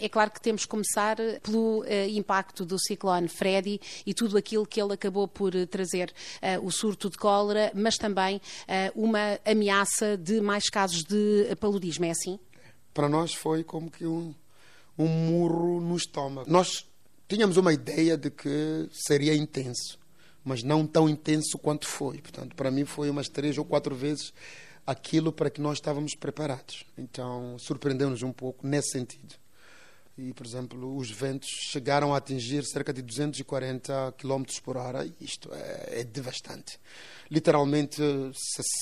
É claro que temos que começar pelo uh, impacto do ciclone Freddy e tudo aquilo que ele acabou por trazer, uh, o surto de cólera, mas também uh, uma ameaça de mais casos de paludismo. É assim? Para nós foi como que um, um murro no estômago. Nós tínhamos uma ideia de que seria intenso, mas não tão intenso quanto foi. Portanto, para mim foi umas três ou quatro vezes aquilo para que nós estávamos preparados. Então, surpreendeu-nos um pouco nesse sentido. E, por exemplo, os ventos chegaram a atingir cerca de 240 km por hora. Isto é, é devastante. Literalmente,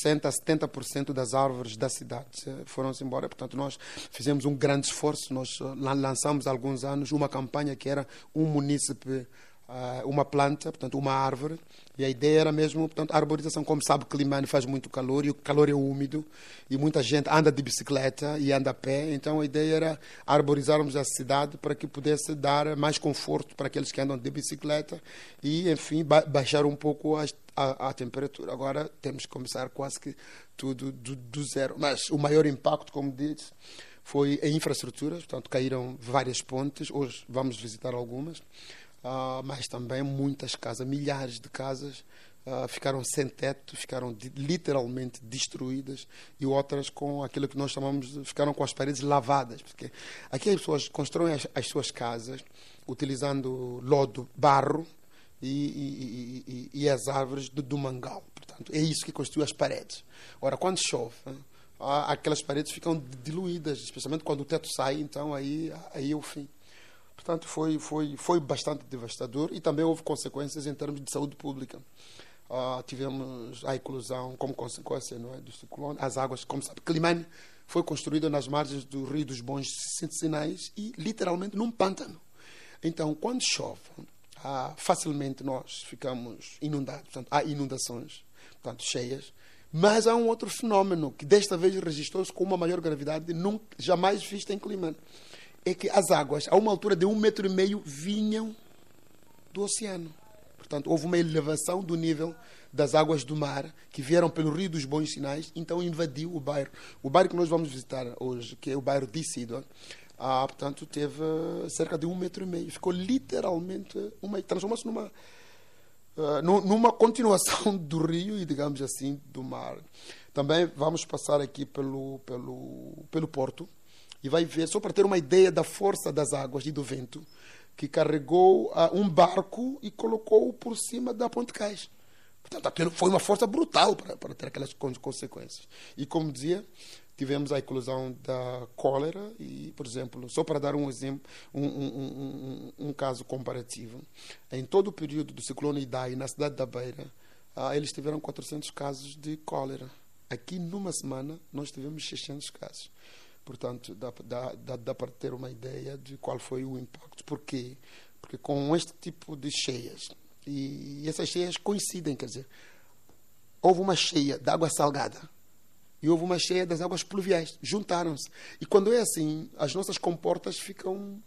60% a 70% das árvores da cidade foram-se embora. Portanto, nós fizemos um grande esforço. Nós lançamos há alguns anos uma campanha que era um munícipe ah, uma planta, portanto, uma árvore, e a ideia era mesmo, portanto, a arborização, como sabe, Climane faz muito calor e o calor é úmido e muita gente anda de bicicleta e anda a pé, então a ideia era arborizarmos a cidade para que pudesse dar mais conforto para aqueles que andam de bicicleta e, enfim, ba baixar um pouco a, a, temperatura. Agora temos que começar quase que tudo do, do zero, mas o maior impacto, como disse, foi em infraestruturas, portanto, caíram várias pontes, hoje vamos visitar algumas uh, mas também muitas casas, milhares de casas uh, ficaram sem teto, ficaram literalmente destruídas e outras com aquilo que nós chamamos de, ficaram com as paredes lavadas, porque aqui as pessoas constroem as, as suas casas utilizando lodo, barro e, e, e, e as árvores do, do, mangal. Portanto, é isso que constitui as paredes. Ora, quando chove, aquelas paredes ficam diluídas, especialmente quando o teto sai, então aí, aí é o fim. Portanto, foi, foi, foi bastante devastador e também houve consequências em termos de saúde pública. Uh, tivemos a eclosão como consequência não é, do ciclone. As águas, como sabe, Climane foi construída nas margens do Rio dos Bons Sinais e literalmente num pântano. Então, quando chove, uh, facilmente nós ficamos inundados. Portanto, há inundações portanto, cheias. Mas há um outro fenómeno que desta vez registrou-se com uma maior gravidade nunca, jamais vista em Climane é que as águas, a uma altura de um metro e meio, vinham do oceano. Portanto, houve uma elevação do nível das águas do mar que vieram pelo Rio dos Bons Sinais, então invadiu o bairro. O bairro que nós vamos visitar hoje, que é o bairro de Sidon, ah, portanto, teve cerca de um metro e meio. Ficou literalmente uma. transformou-se numa. Uh, numa continuação do rio e, digamos assim, do mar. Também vamos passar aqui pelo, pelo, pelo porto, e vai ver, só para ter uma ideia da força das águas e do vento, que carregou uh, um barco e colocou-o por cima da Ponte Cais. Portanto, foi uma força brutal para, para ter aquelas consequências. E como dizia, tivemos a eclosão da cólera e, por exemplo, só para dar um exemplo, um, um, um, um caso comparativo, em todo o período do ciclone Idai, na cidade da Beira, uh, eles tiveram 400 casos de cólera. Aqui, numa semana, nós tivemos 600 casos. Portanto, dá, dá, dá, dá para ter uma ideia de qual foi o impacto. Por quê? Porque com este tipo de cheias, e essas cheias coincidem, quer dizer, houve uma cheia de água salgada e houve uma cheia das águas pluviais, juntaram-se. E quando é assim, as nossas comportas ficam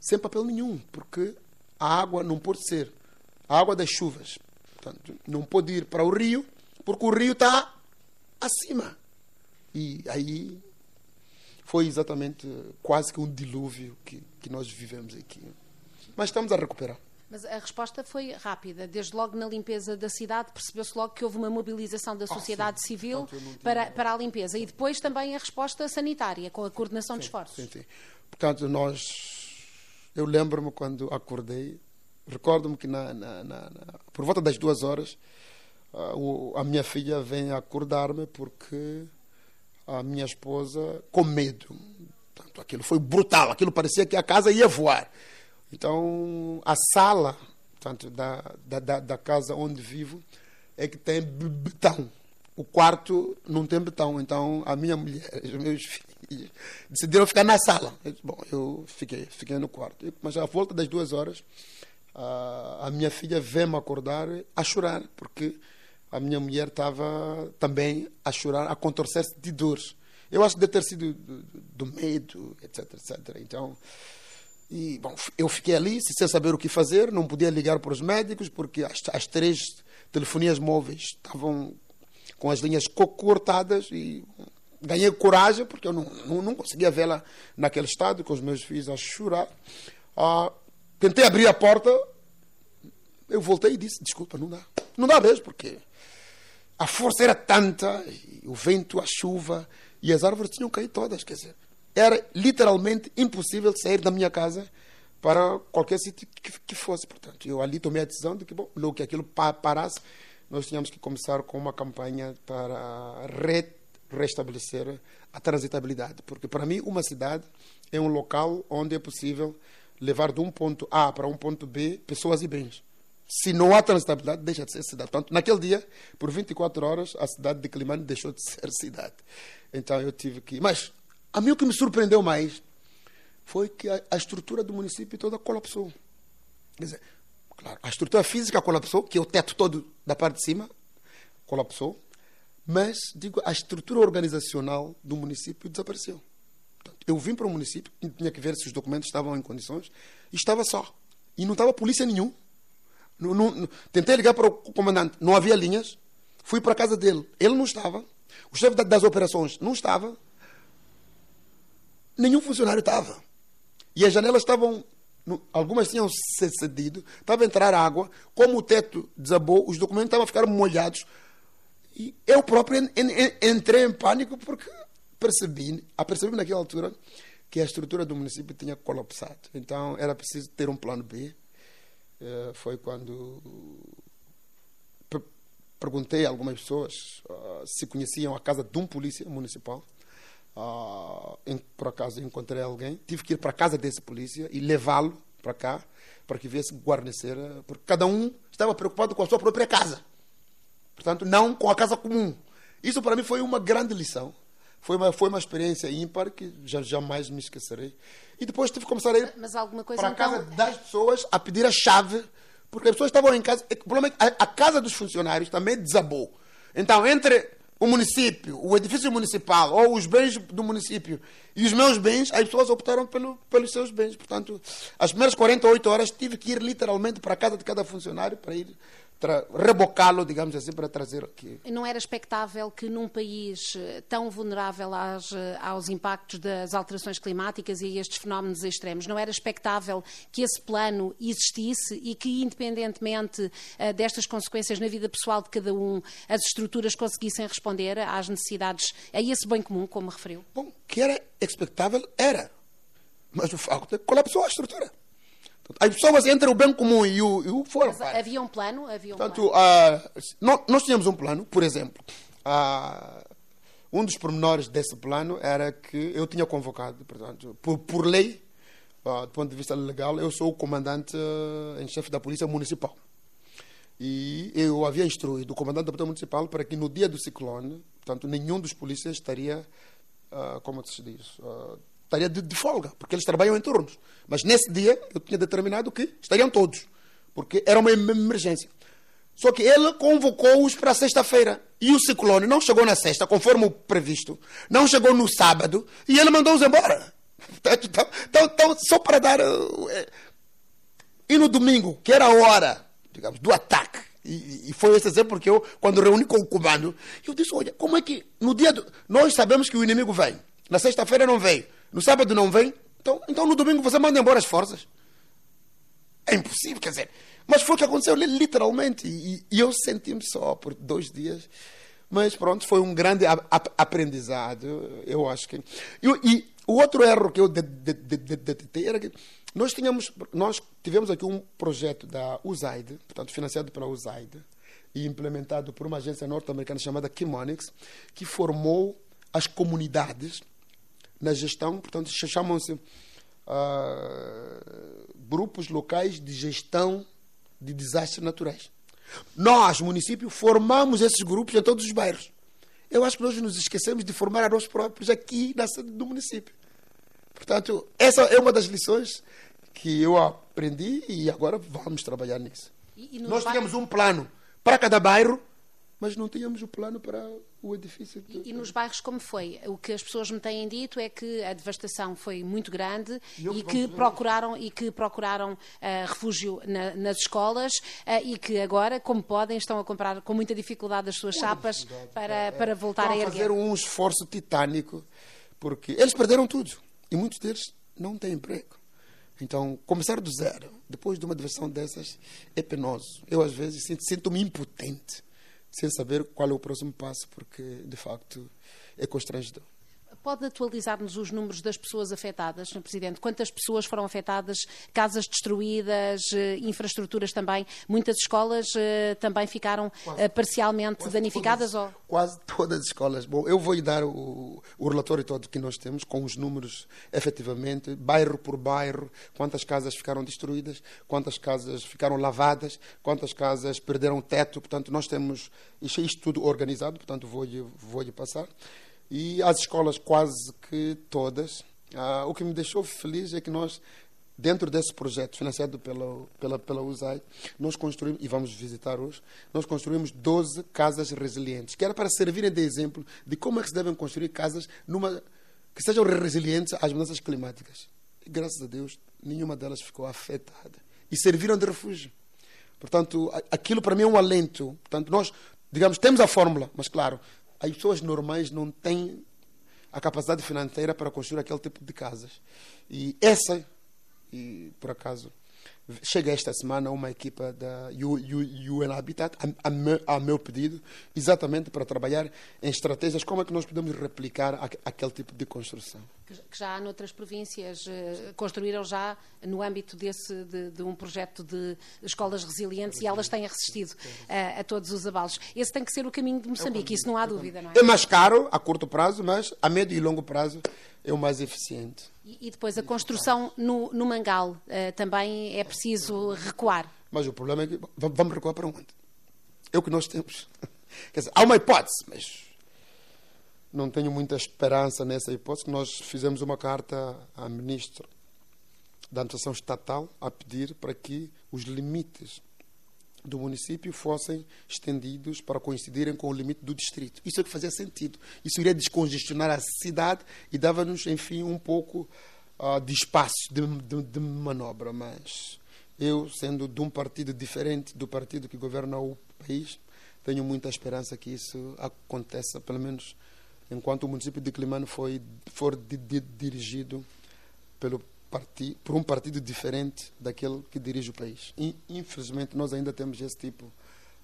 sem papel nenhum, porque a água não pode ser a água das chuvas. Portanto, não pode ir para o rio, porque o rio está acima. E aí foi exatamente quase que um dilúvio que, que nós vivemos aqui. Mas estamos a recuperar. Mas a resposta foi rápida. Desde logo na limpeza da cidade, percebeu-se logo que houve uma mobilização da ah, sociedade ah, civil Portanto, para, para a limpeza. E depois também a resposta sanitária, com a coordenação sim, de esforços. Sim, sim. Portanto, nós. Eu lembro-me quando acordei, recordo-me que na, na, na, por volta das duas horas, a, a minha filha vem acordar-me porque a minha esposa com medo. Portanto, aquilo foi brutal, aquilo parecia que a casa ia voar. Então, a sala portanto, da, da, da casa onde vivo é que tem betão. O quarto não tem betão. Então, a minha mulher, os meus filhos, decidiram ficar na sala. Bom, eu fiquei, fiquei no quarto. Mas à volta das duas horas, a, a minha filha veio-me acordar a chorar, porque a minha mulher estava também a chorar, a contorcer-se de dores. Eu acho que deve ter sido do, do, medo, etc, etc. Então, e, bom, eu fiquei ali sem saber o que fazer, não podia ligar para os médicos, porque as, as três telefonias móveis estavam com as linhas cortadas e ganhei coragem, porque eu não, não, não conseguia vê-la naquele estado, com os meus filhos a chorar. Ah, tentei abrir a porta, eu voltei e disse: desculpa, não dá. Não dá mesmo, porque a força era tanta, o vento, a chuva, e as árvores tinham caído todas. Quer dizer, era literalmente impossível sair da minha casa para qualquer sítio que, que, fosse. Portanto, eu ali tomei a decisão de que, bom, logo que aquilo parasse, nós tínhamos que começar com uma campanha para re restabelecer a transitabilidade. Porque, para mim, uma cidade é um local onde é possível levar de um ponto A para um ponto B pessoas e bens. Se não há transitabilidade, deixa de ser cidade. Portanto, naquele dia, por 24 horas, a cidade de Climane deixou de ser cidade. Então, eu tive que. Mas, a mim o que me surpreendeu mais foi que a, a estrutura do município toda colapsou. Quer dizer, claro, a estrutura física colapsou, que é o teto todo da parte de cima, colapsou, mas, digo, a estrutura organizacional do município desapareceu. Eu vim para o município, tinha que ver se os documentos estavam em condições, e estava só. E não estava polícia nenhum. Tentei ligar para o comandante, não havia linhas. Fui para a casa dele, ele não estava. O chefe das operações não estava. Nenhum funcionário estava. E as janelas estavam, algumas tinham cedido, estava a entrar água. Como o teto desabou, os documentos estavam a ficar molhados. E eu próprio entrei em pânico porque percebi, apercebi naquela altura que a estrutura do município tinha colapsado. Então era preciso ter um plano B. Eh, foi quando perguntei a algumas pessoas uh, se conheciam a casa de um polícia municipal. Em, por acaso encontrei alguém, tive que ir para a casa desse polícia e levá-lo para cá para que viesse guarnecer, porque cada um estava preocupado com a sua própria casa. Portanto, não com a casa comum. Isso para mim foi uma grande lição. Foi uma, foi uma experiência ímpar que já, jamais me esquecerei. E depois tive que começar a ir para a então... casa das pessoas a pedir a chave, porque as pessoas estavam em casa. O problema é que a, a casa dos funcionários também desabou. Então, entre o município, o edifício municipal ou os bens do município e os meus bens, as pessoas optaram pelo, pelos seus bens. Portanto, as primeiras 48 horas tive que ir literalmente para a casa de cada funcionário para ir rebocá-lo, digamos assim, para trazer aqui. Não era expectável que num país eh, tão vulnerável às, eh, aos impactos das alterações climáticas e estes fenómenos extremos, não era expectável que esse plano existisse e que, independentemente uh, destas consequências na vida pessoal de cada um, as estruturas conseguissem responder às necessidades, a esse bem comum, como referiu? Bom, que era expectável, era. Mas o facto é que colapsou a estrutura. As pessoas entre o bem comum e o, e o foram. havia um plano? Havia um Portanto, plano. Uh, nós tínhamos um plano, por exemplo. Uh, um dos pormenores desse plano era que eu tinha convocado, portanto, por, por lei, uh, do ponto de vista legal, eu sou o comandante em chefe da Polícia Municipal. E eu havia instruído o comandante da Polícia Municipal para que no dia do ciclone, portanto, nenhum dos polícias estaria, como se diz, estaria de, de, folga, porque eles trabalham em turnos. Mas nesse dia eu tinha determinado que estariam todos, porque era uma emergência. Só que ele convocou-os para sexta-feira. E o ciclone não chegou na sexta, conforme o previsto. Não chegou no sábado. E ele mandou-os embora. Então, então, então, só para dar. Eh, e no domingo, que era a hora, digamos, do ataque. E, e foi esse exemplo porque eu, quando reuni com o comando, eu disse: olha, como é que no dia. Do... Nós sabemos que o inimigo vem. Na sexta-feira não veio. No sábado não vem, então, então no domingo você manda embora as forças. É impossível, quer dizer. Mas foi o que aconteceu literalmente. E, e eu senti-me só por dois dias. Mas pronto, foi um grande aprendizado. Eu acho que. E, e o outro erro que eu detetei era que nós, tínhamos, nós tivemos aqui um projeto da USAID, portanto, financiado pela USAID, e implementado por uma agência norte-americana chamada Chemonics, que formou as comunidades na gestão, portanto, chamam-se uh, grupos locais de gestão de desastres naturais. Nós, município, formamos esses grupos em todos os bairros. Eu acho que nós nos esquecemos de formar a nós próprios aqui na sede do município. Portanto, essa é uma das lições que eu aprendi e agora vamos trabalhar nisso. E, e nós tínhamos um plano para cada bairro, mas não tínhamos o um plano para o edifício. E, e, nos bairros como foi? O que as pessoas me têm dito é que a devastação foi muito grande e, e que procuraram e que procuraram uh, refúgio na, nas escolas uh, e que agora, como podem, estão a comprar com muita dificuldade as suas chapas para, é, para voltar a erguer. fazer um esforço titânico porque eles perderam tudo e muitos deles não têm emprego. Então, começar do zero, depois de uma diversão dessas, é penoso. Eu, às vezes, sinto-me impotente, sem saber qual é o próximo passo, porque, de facto, é constrangedor. Pode atualizar-nos os números das pessoas afetadas, Sr. Presidente? Quantas pessoas foram afetadas? Casas destruídas, eh, infraestruturas também? Muitas escolas eh, também ficaram quase, eh, parcialmente quase danificadas? Todas, ou? Quase todas as escolas. Bom, eu vou lhe dar o, o relatório todo que nós temos, com os números efetivamente, bairro por bairro, quantas casas ficaram destruídas, quantas casas ficaram lavadas, quantas casas perderam teto. Portanto, nós temos isto, isto tudo organizado, portanto, vou-lhe vou passar e as escolas quase que todas. Ah, o que me deixou feliz é que nós, dentro desse projeto financiado pela, pela, pela USAID, nós construímos, e vamos visitar hoje, nós construímos 12 casas resilientes, que era para servirem de exemplo de como é que se devem construir casas numa, que sejam resilientes às mudanças climáticas. E, graças a Deus, nenhuma delas ficou afetada. E serviram de refúgio. Portanto, aquilo para mim é um alento. Portanto, nós, digamos, temos a fórmula, mas claro, as pessoas normais não têm a capacidade financeira para construir aquele tipo de casas. E essa, e por acaso, chega esta semana uma equipa da UN Habitat a, a, meu, a, meu, pedido, exatamente para trabalhar em estratégias como é que nós podemos replicar a, aquele tipo de construção. Que, já noutras províncias eh, construíram já no âmbito desse de, de, um projeto de escolas resilientes e elas têm resistido a, a, todos os abalos. Esse tem que ser o caminho de Moçambique, isso não há dúvida, não é? É mais caro a curto prazo, mas a médio e longo prazo é o mais eficiente. E, e depois a construção no, no Mangal uh, também é preciso recuar. Mas o problema é que vamos recuar para onde? É o que nós temos. Quer dizer, há uma hipótese, mas não tenho muita esperança nessa hipótese. Nós fizemos uma carta à ministra da Administração Estatal a pedir para que os limites do município fossem estendidos para coincidirem com o limite do distrito. Isso é que fazia sentido. Isso iria descongestionar a cidade e dava-nos, enfim, um pouco uh, de espaço de, de, de, manobra. Mas eu, sendo de um partido diferente do partido que governa o país, tenho muita esperança que isso aconteça, pelo menos enquanto o município de Climano foi, for dirigido pelo por um partido diferente daquele que dirige o país. E, infelizmente, nós ainda temos esse tipo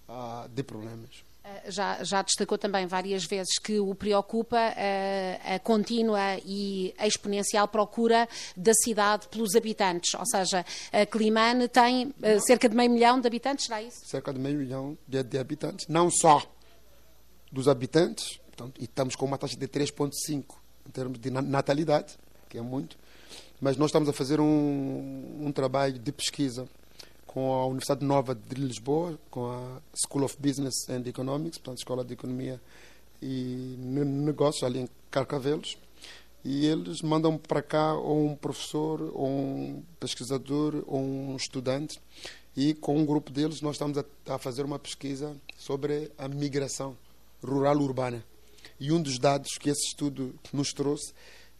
uh, de problemas. Eh, já, já, destacou também várias vezes que o preocupa a, eh, a contínua e exponencial procura da cidade pelos habitantes. Ou seja, a Climane tem eh, cerca de meio milhão de habitantes, será isso? Cerca de meio milhão de, de habitantes, não só dos habitantes, portanto, e estamos com uma taxa de 3,5 em termos de natalidade, que é muito, mas nós estamos a fazer um, um trabalho de pesquisa com a Universidade Nova de Lisboa, com a School of Business and Economics, portanto, Escola de Economia e Negócios, ali em Carcavelos. E eles mandam para cá ou um professor, ou um pesquisador, ou um estudante. E com um grupo deles nós estamos a, a fazer uma pesquisa sobre a migração rural-urbana. E um dos dados que esse estudo nos trouxe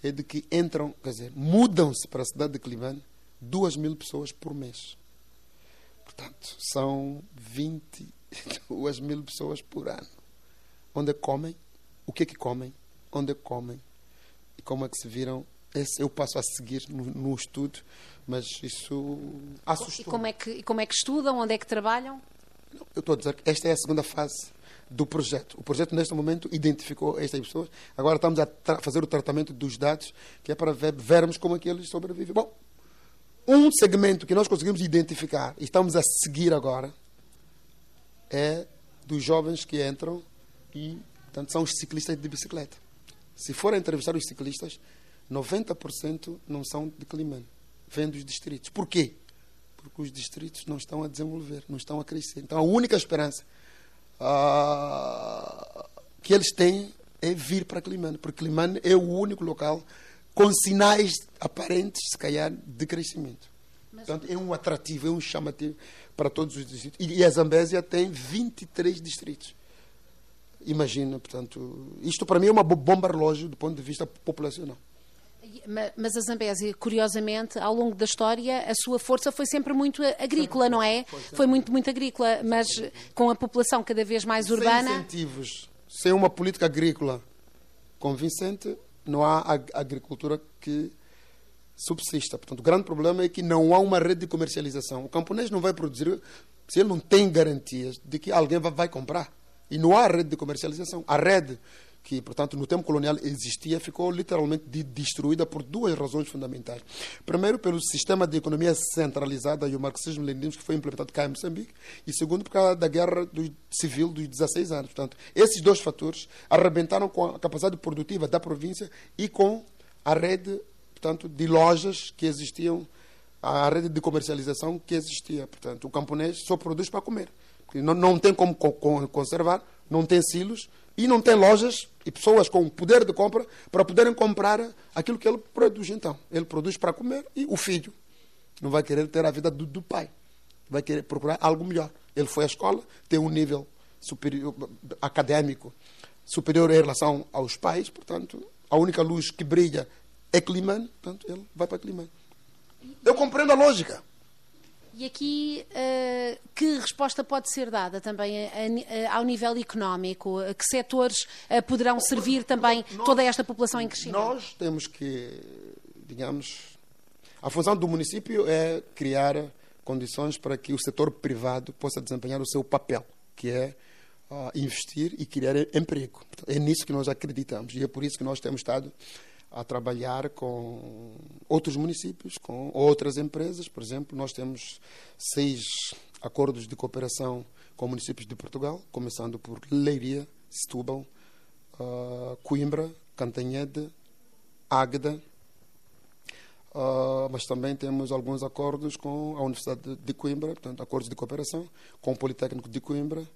é de que entram, quer dizer, mudam-se para a cidade de Climane duas mil pessoas por mês. Portanto, são 22 mil pessoas por ano. Onde comem? O que é que comem? Onde comem? E como é que se viram? Esse eu passo a seguir no, no estudo, mas isso assustou. E como, é que, como é que estudam? Onde é que trabalham? Eu estou a dizer que esta é a segunda fase do projeto. O projeto, neste momento, identificou estas pessoas. Agora estamos a fazer o tratamento dos dados, que é para ver, vermos como é que eles sobrevivem. Bom, um segmento que nós conseguimos identificar e estamos a seguir agora é dos jovens que entram e, portanto, são os ciclistas de bicicleta. Se forem entrevistar os ciclistas, 90% não são de Climane, vêm dos distritos. Por quê? Porque os distritos não estão a desenvolver, não estão a crescer. Então, a única esperança uh, que eles têm é vir para Climane, porque Climane é o único local com sinais aparentes, se calhar, de crescimento. Mas... Portanto, é um atrativo, é um chamativo para todos os distritos. E a Zambésia tem 23 distritos. imagina, portanto, isto para mim é uma bomba relógio do ponto de vista populacional. Mas a Zambésia, curiosamente, ao longo da história, a sua força foi sempre muito agrícola, não é? Foi muito, muito agrícola, mas com a população cada vez mais urbana. Sem incentivos, sem uma política agrícola convincente, não há agricultura que subsista. Portanto, o grande problema é que não há uma rede de comercialização. O camponês não vai produzir se ele não tem garantias de que alguém vai comprar. E não há rede de comercialização. A rede que, portanto, no tempo colonial existia, ficou literalmente destruída por duas razões fundamentais. Primeiro, pelo sistema de economia centralizada e o marxismo-leninismo que foi implementado cá em Moçambique, e segundo, por causa da guerra do, civil dos 16 anos. Portanto, esses dois fatores arrebentaram com a capacidade produtiva da província e com a rede, portanto, de lojas que existiam, a rede de comercialização que existia. Portanto, o camponês só produz para comer. Não, não tem como conservar, não tem silos, e não tem lojas e pessoas com poder de compra para poderem comprar aquilo que ele produz. Então, ele produz para comer e o filho não vai querer ter a vida do, do pai, vai querer procurar algo melhor. Ele foi à escola, tem um nível superior, acadêmico superior em relação aos pais, portanto, a única luz que brilha é Climane, portanto, ele vai para Climane. Eu compreendo a lógica. E aqui, uh, que resposta pode ser dada também a, a, ao nível económico? Que setores poderão servir também nós, toda esta população em crescimento? Nós temos que, digamos, a função do município é criar condições para que o setor privado possa desempenhar o seu papel, que é uh, investir e criar emprego. É nisso que nós acreditamos e é por isso que nós temos estado a trabalhar com outros municípios, com outras empresas. Por exemplo, nós temos seis acordos de cooperação com municípios de Portugal, começando por Leiria, Setúbal, uh, Coimbra, Cantanhede, Águeda, uh, mas também temos alguns acordos com a Universidade de Coimbra, portanto, acordos de cooperação com o Politécnico de Coimbra,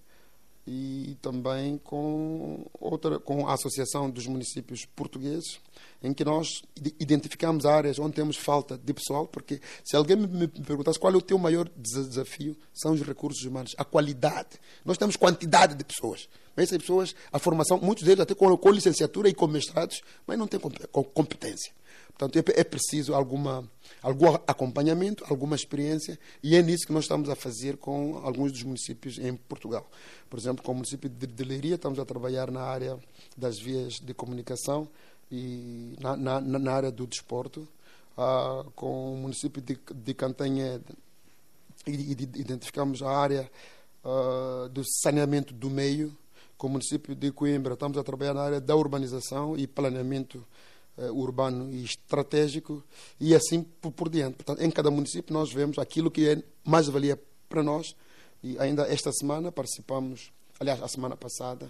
e também com outra com a Associação dos Municípios Portugueses, em que nós identificamos áreas onde temos falta de pessoal, porque se alguém me perguntasse qual é o teu maior desafio, são os recursos humanos, a qualidade. Nós temos quantidade de pessoas, mas essas pessoas, a formação, muitos deles até com, com licenciatura e com mestrados, mas não têm competência. Portanto, é, é preciso alguma, algum acompanhamento, alguma experiência, e é nisso que nós estamos a fazer com alguns dos municípios em Portugal. Por exemplo, com o município de Leiria, estamos a trabalhar na área das vias de comunicação e na, na, na área do desporto. Ah, com o município de, de Cantanha, identificamos a área ah, do saneamento do meio. Com o município de Coimbra, estamos a trabalhar na área da urbanização e planeamento urbano e estratégico e assim por, por diante. Portanto, em cada município nós vemos aquilo que é mais valia para nós e ainda esta semana participamos, aliás, a semana passada,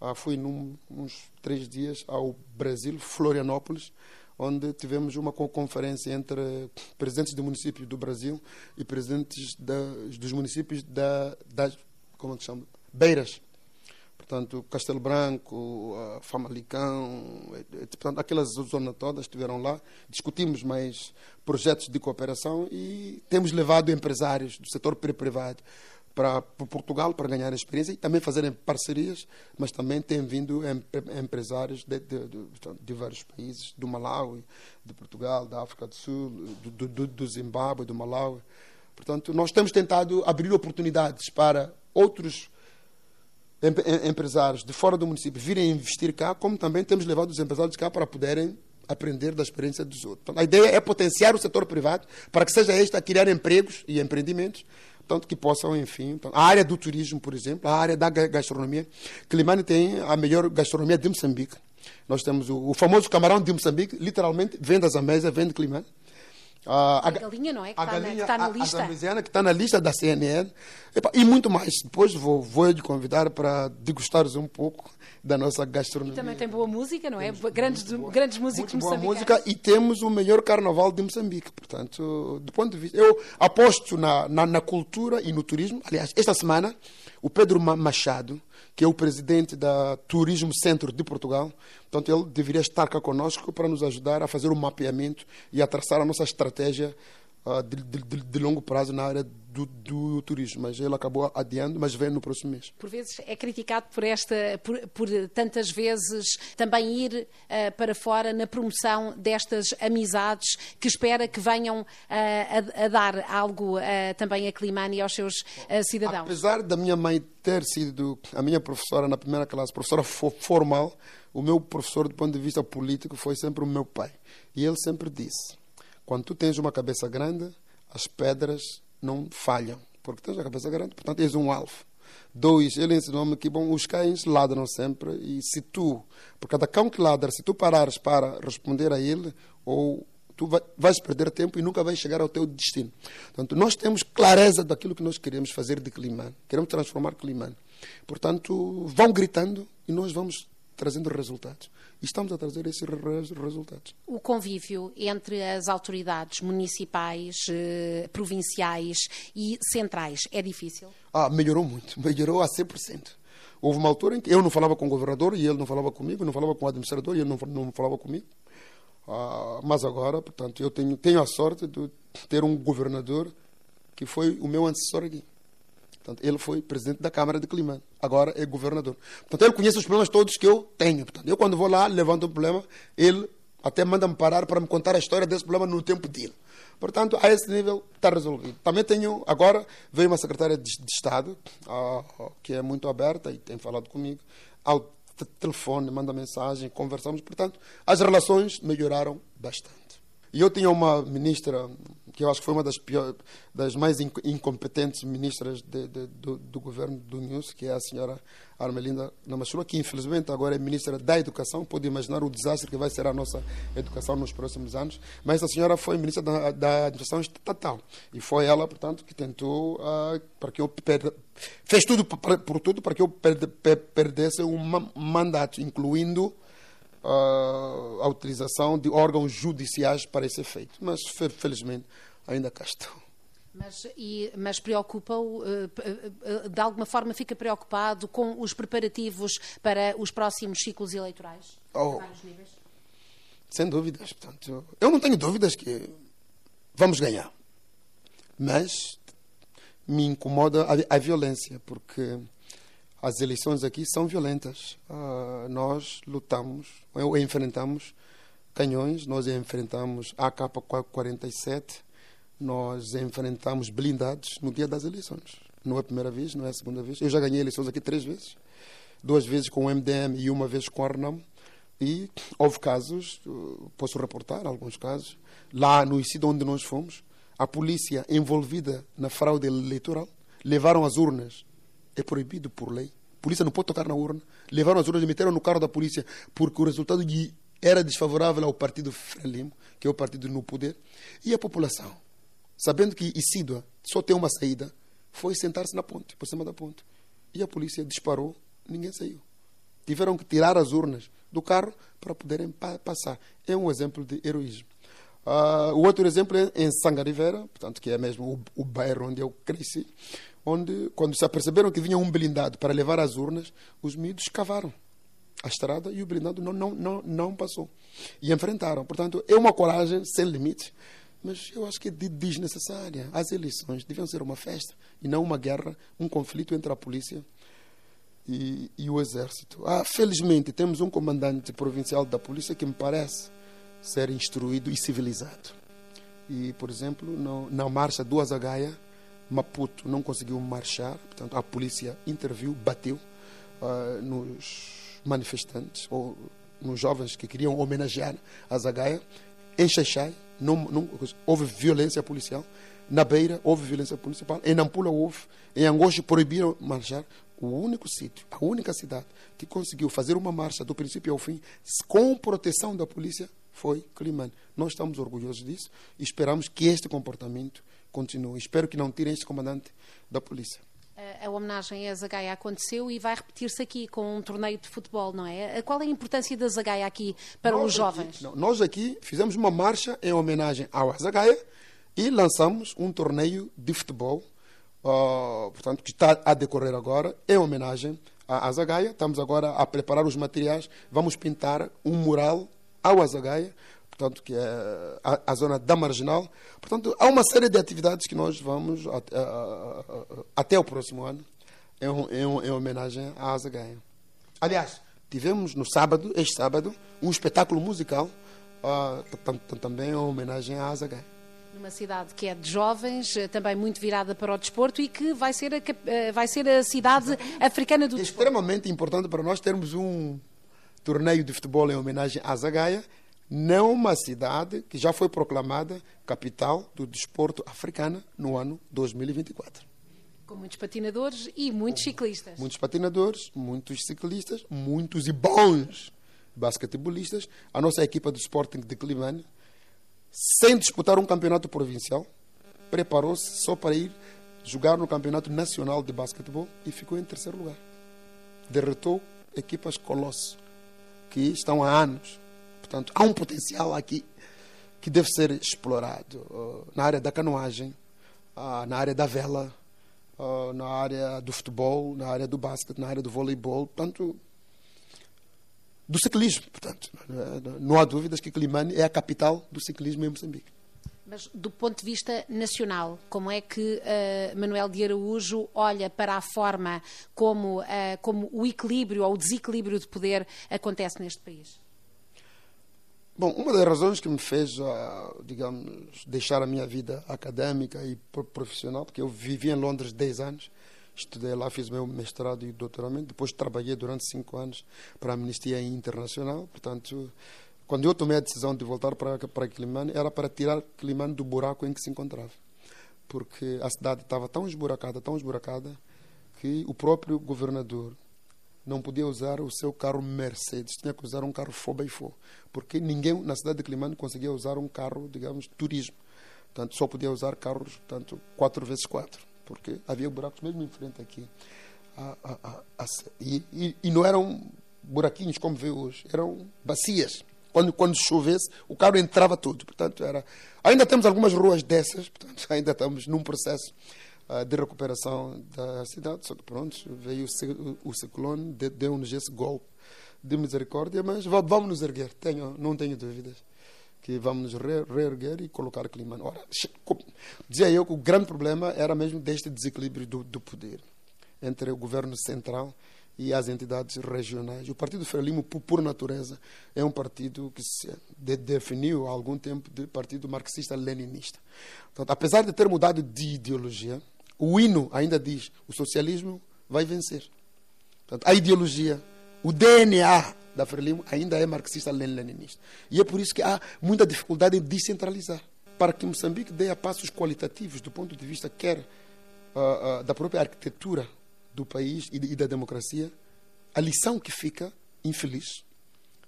uh, fui num, uns três dias ao Brasil, Florianópolis, onde tivemos uma conferência entre presidentes do município do Brasil e presidentes da, dos municípios da, das, como é que chama? Beiras portanto, Castelo Branco, Famalicão, portanto, aquelas zonas todas estiveram lá. Discutimos mais projetos de cooperação e temos levado empresários do setor privado para, Portugal para ganhar experiência e também fazerem parcerias, mas também têm vindo empresários de, de, de, de vários países, do Malawi, de Portugal, da África do Sul, do, do, do Zimbábue, do Malawi. Portanto, nós temos tentado abrir oportunidades para outros empresários de fora do município virem investir cá, como também temos levado os empresários cá para poderem aprender da experiência dos outros. Então, a ideia é potenciar o setor privado para que seja este a criar empregos e empreendimentos, tanto que possam, enfim, então, a área do turismo, por exemplo, a área da gastronomia. Climane tem a melhor gastronomia de Moçambique. Nós temos o, o famoso camarão de Moçambique, literalmente, vende à mesa, vende Climane. A, a, galinha, não é? Que a está, galinha, na, que está na lista. A, que está na lista da CNN. e muito mais. Depois vou, vou lhe convidar para degustares um pouco da nossa gastronomia. E também tem boa música, não é? Grandes, grandes músicos muito boa música e temos o melhor carnaval de Moçambique. Portanto, do ponto de vista. Eu aposto na, na, na cultura e no turismo. Aliás, esta semana, o Pedro Machado que é o presidente da Turismo Centro de Portugal. Portanto, ele deveria estar cá conosco para nos ajudar a fazer o mapeamento e a traçar a nossa estratégia uh, de, de, de, longo prazo na área do, do, turismo, mas ele acabou adiando, mas vem no próximo mês. Por vezes é criticado por esta, por, por tantas vezes também ir uh, para fora na promoção destas amizades que espera que venham uh, a, a, dar algo também a Climane e aos seus cidadãos. Apesar da minha mãe ter sido a minha professora na primeira classe, professora formal, o meu professor do ponto de vista político foi sempre o meu pai. E ele sempre disse: quando tu tens uma cabeça grande, as pedras não falham, porque tens a cabeça grande, portanto és um alvo. Dois, ele ensinou-me que bom, os cães ladram sempre e se tu, por cada cão que ladra, se tu parares para responder a ele, ou tu vai, vais perder tempo e nunca vais chegar ao teu destino. Portanto, nós temos clareza daquilo que nós queremos fazer de Climane. Queremos transformar Climane. Portanto, vão gritando e nós vamos trazendo resultados. E estamos a trazer esses resultados. O convívio entre as autoridades municipais, eh, provinciais e centrais é difícil? Ah, melhorou muito, melhorou a 100%. Houve uma altura em que eu não falava com o governador e ele não falava comigo, não falava com o administrador e ele não, não falava comigo. Ah, mas agora, portanto, eu tenho, tenho a sorte de ter um governador que foi o meu antecessor aqui. Portanto, ele foi presidente da Câmara de Climane, agora é governador. Portanto, ele conhece os problemas todos que eu tenho. Portanto, eu quando vou lá, levanto um problema, ele até manda-me parar para me contar a história desse problema no tempo dele. Portanto, a esse nível está resolvido. Também tenho, agora veio uma secretária de, de Estado, que é muito aberta e tem falado comigo, ao telefone, manda mensagem, conversamos. Portanto, as relações melhoraram bastante. E eu tinha uma ministra que eu acho que foi uma das, pior, das mais incompetentes ministras de, de, do, do, governo do NUS, que é a senhora Armelinda Namachula, que infelizmente agora é ministra da Educação. Pode imaginar o desastre que vai ser a nossa educação nos próximos anos. Mas a senhora foi ministra da, da Administração Estatal. E foi ela, portanto, que tentou uh, para que eu per... fez tudo por tudo para que eu per, per, perdesse um mandato, incluindo a utilização de órgãos judiciais para esse efeito. Mas, felizmente, ainda cá estão. Mas, mas preocupa-o, eh, eh, de alguma forma fica preocupado com os preparativos para os próximos ciclos eleitorais? Oh, sem dúvidas. Portanto, eu não tenho dúvidas que vamos ganhar. Mas me incomoda a, a violência, porque as eleições aqui são violentas. Uh, nós lutamos, enfrentamos canhões, nós enfrentamos a AK-47, nós enfrentamos blindados no dia das eleições. Não é a primeira vez, não é a segunda vez. Eu já ganhei eleições aqui três vezes. Duas vezes com o MDM e uma vez com a Arnam. E houve casos, posso reportar alguns casos, lá no sítio onde nós fomos, a polícia envolvida na fraude eleitoral levaram as urnas. É proibido por lei. A polícia não pode tocar na urna. Levaram as urnas e meteram no carro da polícia porque o resultado era desfavorável ao partido Frelimo, que é o partido no poder. E a população sabendo que Isídua só tem uma saída, foi sentar-se na ponte, por cima da ponte. E a polícia disparou, ninguém saiu. Tiveram que tirar as urnas do carro para poderem pa passar. É um exemplo de heroísmo. Uh, o outro exemplo é em Sangarivera, portanto, que é mesmo o, o bairro onde eu cresci, onde, quando se aperceberam que vinha um blindado para levar as urnas, os miúdos cavaram a estrada e o blindado não, não, não, não passou. E enfrentaram. Portanto, é uma coragem sem limites mas eu acho que é desnecessária. As eleições deviam ser uma festa e não uma guerra, um conflito entre a polícia e, e o exército. Ah, felizmente temos um comandante provincial da polícia que me parece ser instruído e civilizado. E, por exemplo, no, na marcha do Azagaia, Maputo não conseguiu marchar, portanto a polícia interviu, bateu uh, nos manifestantes ou nos jovens que queriam homenagear Azagaia. Em Xaixai, não, não, houve violência policial. Na Beira houve violência policial. Em Nampula houve. Em Angoche proibiram marchar. O único sítio, a única cidade que conseguiu fazer uma marcha do princípio ao fim com proteção da polícia foi Climane. Nós estamos orgulhosos disso e esperamos que este comportamento continue. Espero que não tirem este comandante da polícia a homenagem a Zagaia aconteceu e vai repetir-se aqui com um torneio de futebol, não é? Qual é a importância da Zagaia aqui para nós os jovens? Aqui, não, nós aqui fizemos uma marcha em homenagem ao Zagaia e lançamos um torneio de futebol, uh, portanto, que está a decorrer agora, em homenagem à Azagaia. Estamos agora a preparar os materiais, vamos pintar um mural ao Azagaia, portanto, que é a, a, zona da Marginal. Portanto, há uma série de atividades que nós vamos até, até o próximo ano em, em, em homenagem à Asa Ganha. Aliás, tivemos no sábado, este sábado, um espetáculo musical uh, também em homenagem à Asa Ganha numa cidade que é de jovens, eh, também muito virada para o desporto e que vai ser a, eh, vai ser a cidade africana do é desporto. extremamente importante para nós termos um torneio de futebol em homenagem à Zagaia, não uma cidade que já foi proclamada capital do desporto africana no ano 2024. Com muitos patinadores e muitos ciclistas. Muitos patinadores, muitos ciclistas, muitos e bons basquetebolistas. A nossa equipa do Sporting de Climane sem disputar um campeonato provincial, preparou-se só para ir jogar no campeonato nacional de basquetebol e ficou em terceiro lugar. Derrotou equipas colossos que estão há anos. Portanto, há um potencial aqui que deve ser explorado na área da canoagem, na área da vela, na área do futebol, na área do basquete, na área do voleibol. Portanto, do ciclismo. Portanto, não há dúvidas que Climane é a capital do ciclismo em Moçambique. Mas do ponto de vista nacional, como é que uh, Manuel de Araújo olha para a forma como, uh, como o equilíbrio ou o desequilíbrio de poder acontece neste país? Bom, uma das razões que me fez, uh, digamos, deixar a minha vida académica e profissional, porque eu vivi em Londres 10 anos, Estudei lá, fiz meu mestrado e doutoramento. Depois trabalhei durante cinco anos para a Amnistia Internacional. Portanto, quando eu tomei a decisão de voltar para, para Quilimane, era para tirar Quilimane do buraco em que se encontrava. Porque a cidade estava tão esburacada, tão esburacada, que o próprio governador não podia usar o seu carro Mercedes, tinha que usar um carro 4x4, porque ninguém na cidade de Climane conseguia usar um carro, digamos, turismo. Portanto, só podia usar carros, portanto, 4x4 porque havia buracos mesmo em frente aqui. E, e, e, não eram buraquinhos como vê hoje, eram bacias. Quando, quando chovesse, o carro entrava tudo. Portanto, era. Ainda temos algumas ruas dessas, portanto, ainda estamos num processo uh, de recuperação da cidade. Só que pronto, veio o, o ciclone, deu-nos esse golpe de misericórdia, mas vamos nos erguer, tenho, não tenho dúvidas que vamos nos reerguer e colocar clima. Ora, dizia eu que o grande problema era mesmo deste desequilíbrio do, do poder entre o governo central e as entidades regionais. O Partido Frelimo, por natureza, é um partido que se definiu há algum tempo de partido marxista-leninista. Apesar de ter mudado de ideologia, o hino ainda diz o socialismo vai vencer. Portanto, a ideologia, o DNA da Frelimo ainda é marxista-leninista. E é por isso que há muita dificuldade em descentralizar. Para que Moçambique dê a passos qualitativos do ponto de vista quer uh, uh, da própria arquitetura do país e, e da democracia, a lição que fica, infeliz,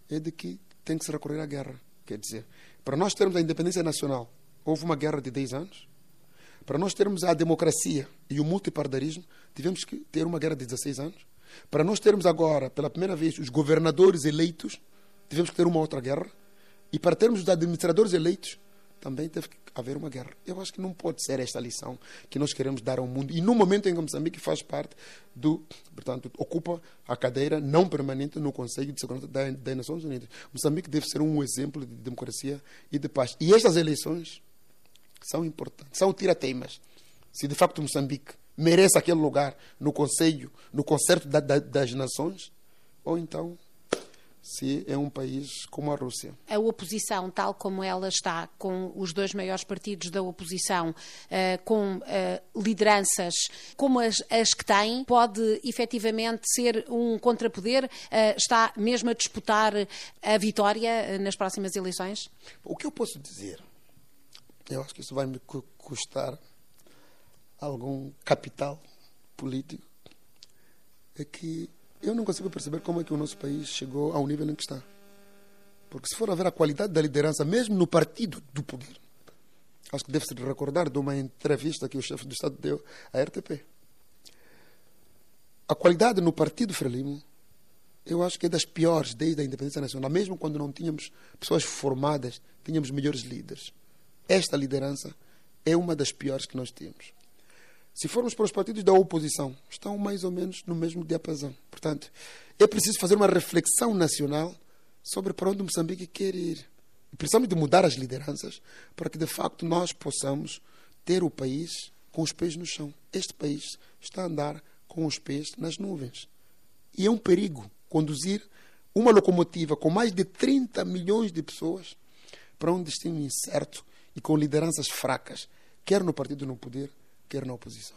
é de que tem que se recorrer à guerra. Quer dizer, para nós termos a independência nacional, houve uma guerra de 10 anos. Para nós termos a democracia e o multipartidarismo, tivemos que ter uma guerra de 16 anos. Para nós termos agora, pela primeira vez, os governadores eleitos, tivemos que ter uma outra guerra. E para termos os administradores eleitos, também teve que haver uma guerra. Eu acho que não pode ser esta lição que nós queremos dar ao mundo. E no momento em que Moçambique faz parte do, portanto, ocupa a cadeira não permanente no Conselho de Segurança das Nações Unidas. Moçambique deve ser um exemplo de democracia e de paz. E estas eleições são importantes, são tirateimas. Se de facto Moçambique merece aquele lugar no Conselho, no Concerto da, da, das Nações, ou então se é um país como a Rússia. A oposição, tal como ela está, com os dois maiores partidos da oposição, uh, com uh, lideranças como as, que tem, pode efetivamente ser um contrapoder? Uh, está mesmo a disputar a vitória nas próximas eleições? O que eu posso dizer? Eu acho que isso vai me custar algum capital político, é que eu não consigo perceber como é que o nosso país chegou ao nível em que está. Porque se for a ver a qualidade da liderança, mesmo no partido do poder, acho que deve-se recordar de uma entrevista que o chefe do Estado deu à RTP. A qualidade no partido Frelimo, eu acho que é das piores desde a independência nacional. Mesmo quando não tínhamos pessoas formadas, tínhamos melhores líderes. Esta liderança é uma das piores que nós temos. Se formos para os partidos da oposição, estão mais ou menos no mesmo diapasão. Portanto, é preciso fazer uma reflexão nacional sobre para onde Moçambique quer ir. precisamos de mudar as lideranças para que de facto nós possamos ter o país com os pés no chão. Este país está a andar com os pés nas nuvens. E é um perigo conduzir uma locomotiva com mais de 30 milhões de pessoas para um destino incerto e com lideranças fracas, quer no partido no poder, quer na oposição.